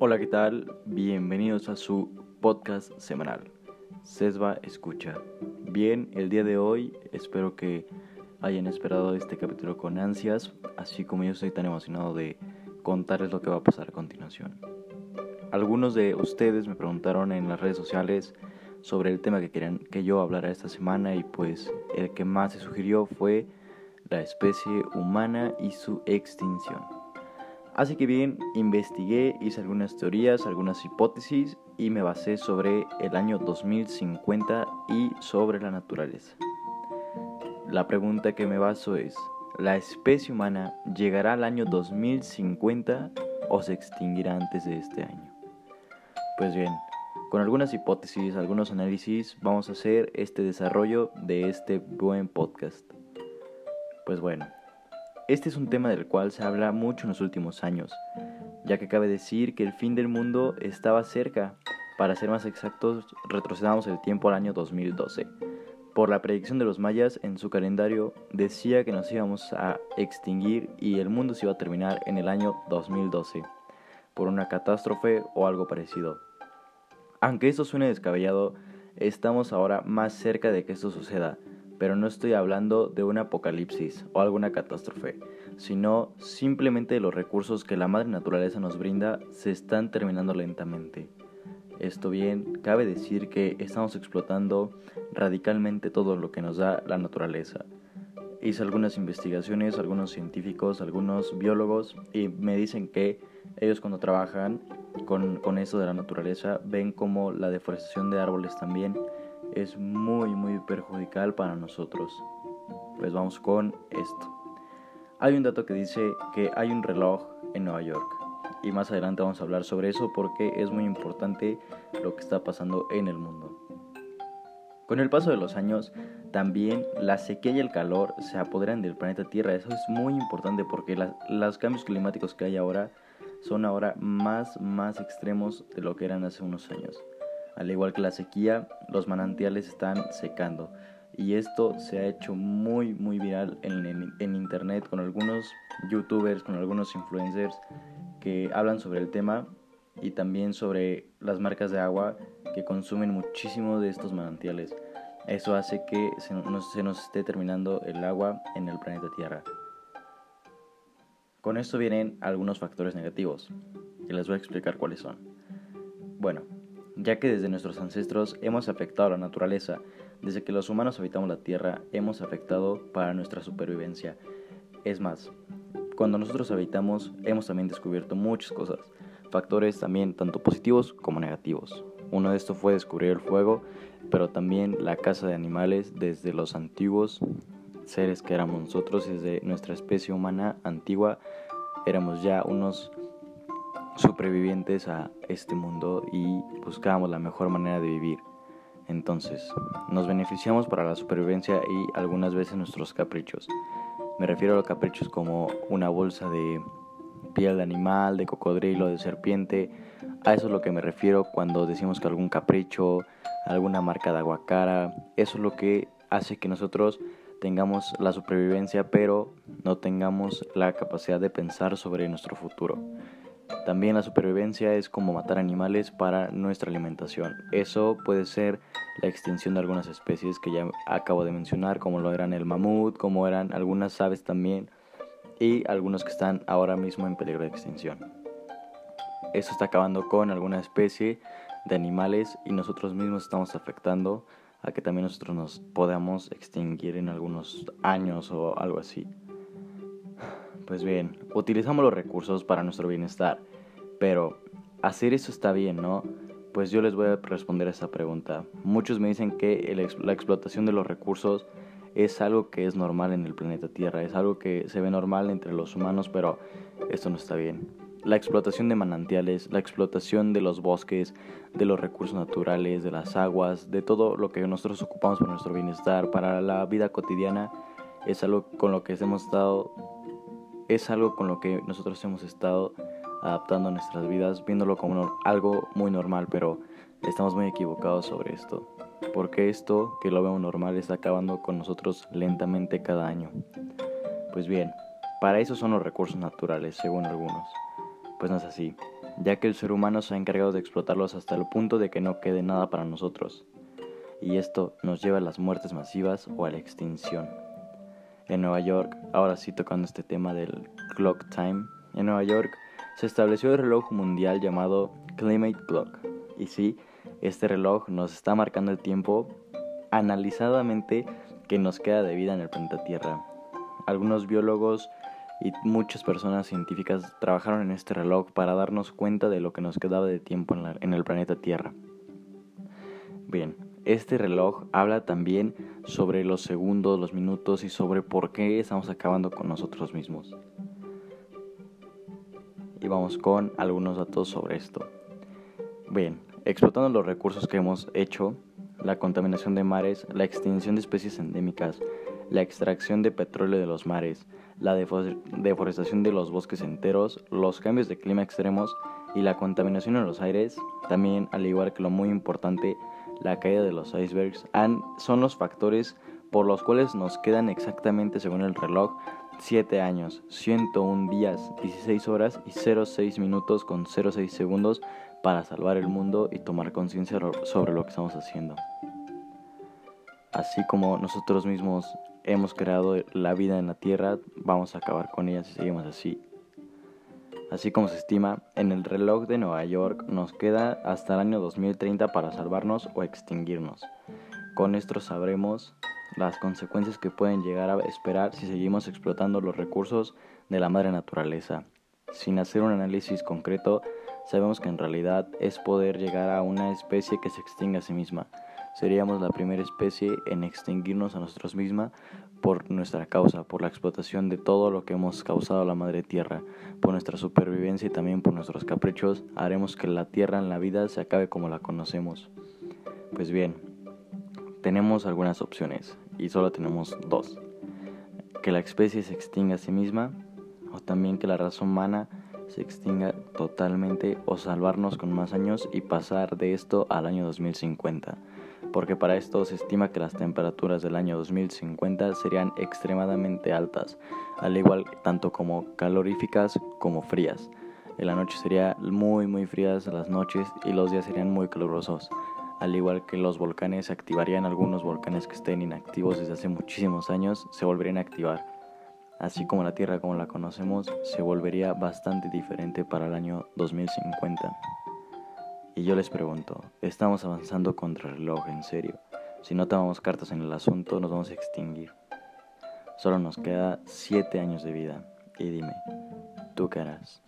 Hola, ¿qué tal? Bienvenidos a su podcast semanal. Sesba Escucha. Bien, el día de hoy espero que hayan esperado este capítulo con ansias, así como yo estoy tan emocionado de contarles lo que va a pasar a continuación. Algunos de ustedes me preguntaron en las redes sociales sobre el tema que querían que yo hablara esta semana y pues el que más se sugirió fue la especie humana y su extinción. Así que bien, investigué, hice algunas teorías, algunas hipótesis y me basé sobre el año 2050 y sobre la naturaleza. La pregunta que me baso es, ¿la especie humana llegará al año 2050 o se extinguirá antes de este año? Pues bien, con algunas hipótesis, algunos análisis, vamos a hacer este desarrollo de este buen podcast. Pues bueno, este es un tema del cual se habla mucho en los últimos años, ya que cabe decir que el fin del mundo estaba cerca. Para ser más exactos, retrocedamos el tiempo al año 2012. Por la predicción de los mayas en su calendario decía que nos íbamos a extinguir y el mundo se iba a terminar en el año 2012 por una catástrofe o algo parecido. Aunque esto suene descabellado, estamos ahora más cerca de que esto suceda, pero no estoy hablando de un apocalipsis o alguna catástrofe, sino simplemente de los recursos que la madre naturaleza nos brinda se están terminando lentamente. Esto bien, cabe decir que estamos explotando radicalmente todo lo que nos da la naturaleza. Hice algunas investigaciones, algunos científicos, algunos biólogos, y me dicen que ellos cuando trabajan con, con eso de la naturaleza ven como la deforestación de árboles también es muy muy perjudicial para nosotros. Pues vamos con esto. Hay un dato que dice que hay un reloj en Nueva York y más adelante vamos a hablar sobre eso porque es muy importante lo que está pasando en el mundo. Con el paso de los años, también la sequía y el calor se apoderan del planeta Tierra. Eso es muy importante porque los cambios climáticos que hay ahora son ahora más, más extremos de lo que eran hace unos años. Al igual que la sequía, los manantiales están secando. Y esto se ha hecho muy, muy viral en, internet con algunos youtubers, con algunos influencers que hablan sobre el tema y también sobre las marcas de agua que consumen muchísimo de estos manantiales. Eso hace que se nos esté terminando el agua en el planeta Tierra. Con esto vienen algunos factores negativos, y les voy a explicar cuáles son. Bueno, ya que desde nuestros ancestros hemos afectado a la naturaleza, desde que los humanos habitamos la Tierra hemos afectado para nuestra supervivencia. Es más, cuando nosotros habitamos hemos también descubierto muchas cosas, factores también tanto positivos como negativos. Uno de estos fue descubrir el fuego, pero también la caza de animales desde los antiguos seres que éramos nosotros, desde nuestra especie humana antigua, éramos ya unos supervivientes a este mundo y buscábamos la mejor manera de vivir. Entonces, nos beneficiamos para la supervivencia y algunas veces nuestros caprichos. Me refiero a los caprichos como una bolsa de piel de animal, de cocodrilo, de serpiente. A eso es lo que me refiero cuando decimos que algún capricho, alguna marca de aguacara, eso es lo que hace que nosotros tengamos la supervivencia, pero no tengamos la capacidad de pensar sobre nuestro futuro. También la supervivencia es como matar animales para nuestra alimentación. Eso puede ser la extinción de algunas especies que ya acabo de mencionar, como lo eran el mamut, como eran algunas aves también, y algunos que están ahora mismo en peligro de extinción. Eso está acabando con alguna especie de animales y nosotros mismos estamos afectando a que también nosotros nos podamos extinguir en algunos años o algo así. Pues bien, utilizamos los recursos para nuestro bienestar, pero hacer eso está bien, ¿no? Pues yo les voy a responder a esa pregunta. Muchos me dicen que la explotación de los recursos es algo que es normal en el planeta Tierra, es algo que se ve normal entre los humanos, pero esto no está bien. La explotación de manantiales, la explotación de los bosques, de los recursos naturales, de las aguas, de todo lo que nosotros ocupamos para nuestro bienestar, para la vida cotidiana, es algo con lo que hemos estado es algo con lo que nosotros hemos estado adaptando nuestras vidas, viéndolo como algo muy normal, pero estamos muy equivocados sobre esto, porque esto que lo vemos normal está acabando con nosotros lentamente cada año. Pues bien, para eso son los recursos naturales, según algunos. Pues no es así. ya que el ser humano se ha encargado de explotarlos hasta el punto de que no quede nada para nosotros. Y esto nos lleva a las muertes masivas o a la extinción. En Nueva York, ahora sí tocando este tema del clock time, en Nueva York se estableció el reloj mundial llamado Climate Clock. Y sí, este reloj nos está marcando el tiempo analizadamente que nos queda de vida en el planeta Tierra. Algunos biólogos y muchas personas científicas trabajaron en este reloj para darnos cuenta de lo que nos quedaba de tiempo en, el planeta Tierra. Bien, este reloj habla también sobre los segundos, los minutos y sobre por qué estamos acabando con nosotros mismos. Y vamos con algunos datos sobre esto. Bien, explotando los recursos que hemos hecho, la contaminación de mares, la extinción de especies endémicas, la extracción de petróleo de los mares, la deforestación de los bosques enteros, los cambios de clima extremos y la contaminación en los aires, también al igual que lo muy importante, la caída de los icebergs, son los factores por los cuales nos quedan exactamente según el reloj 7 años, 101 días, 16 horas y 06 minutos con 06 segundos para salvar el mundo y tomar conciencia sobre lo que estamos haciendo. Así como nosotros mismos hemos creado la vida en la Tierra, vamos a acabar con ella si seguimos así. Así como se estima, en el reloj de Nueva York nos queda hasta el año 2030 para salvarnos o extinguirnos. Con esto sabremos las consecuencias que pueden llegar a esperar si seguimos explotando los recursos de la madre naturaleza. Sin hacer un análisis concreto, sabemos que en realidad es poder llegar a una especie que se extinga a sí misma. Seríamos la primera especie en extinguirnos a nosotros misma por nuestra causa, por la explotación de todo lo que hemos causado a la madre tierra, por nuestra supervivencia y también por nuestros caprichos, haremos que la tierra en la vida se acabe como la conocemos. Pues bien, tenemos algunas opciones y solo tenemos dos. Que la especie se extinga a sí misma o también que la raza humana se extinga totalmente o salvarnos con más años y pasar de esto al año 2050, porque para esto se estima que las temperaturas del año 2050 serían extremadamente altas, al igual tanto como caloríficas como frías. En la noche sería muy muy frías las noches y los días serían muy calurosos. Al igual que los volcanes se activarían algunos volcanes que estén inactivos desde hace muchísimos años, se volverían a activar así como la Tierra como la conocemos, se volvería bastante diferente para el año 2050. Y yo les pregunto, ¿estamos avanzando contra el reloj en serio? Si no tomamos cartas en el asunto, nos vamos a extinguir. Solo nos queda 7 años de vida. Y dime, ¿tú qué harás?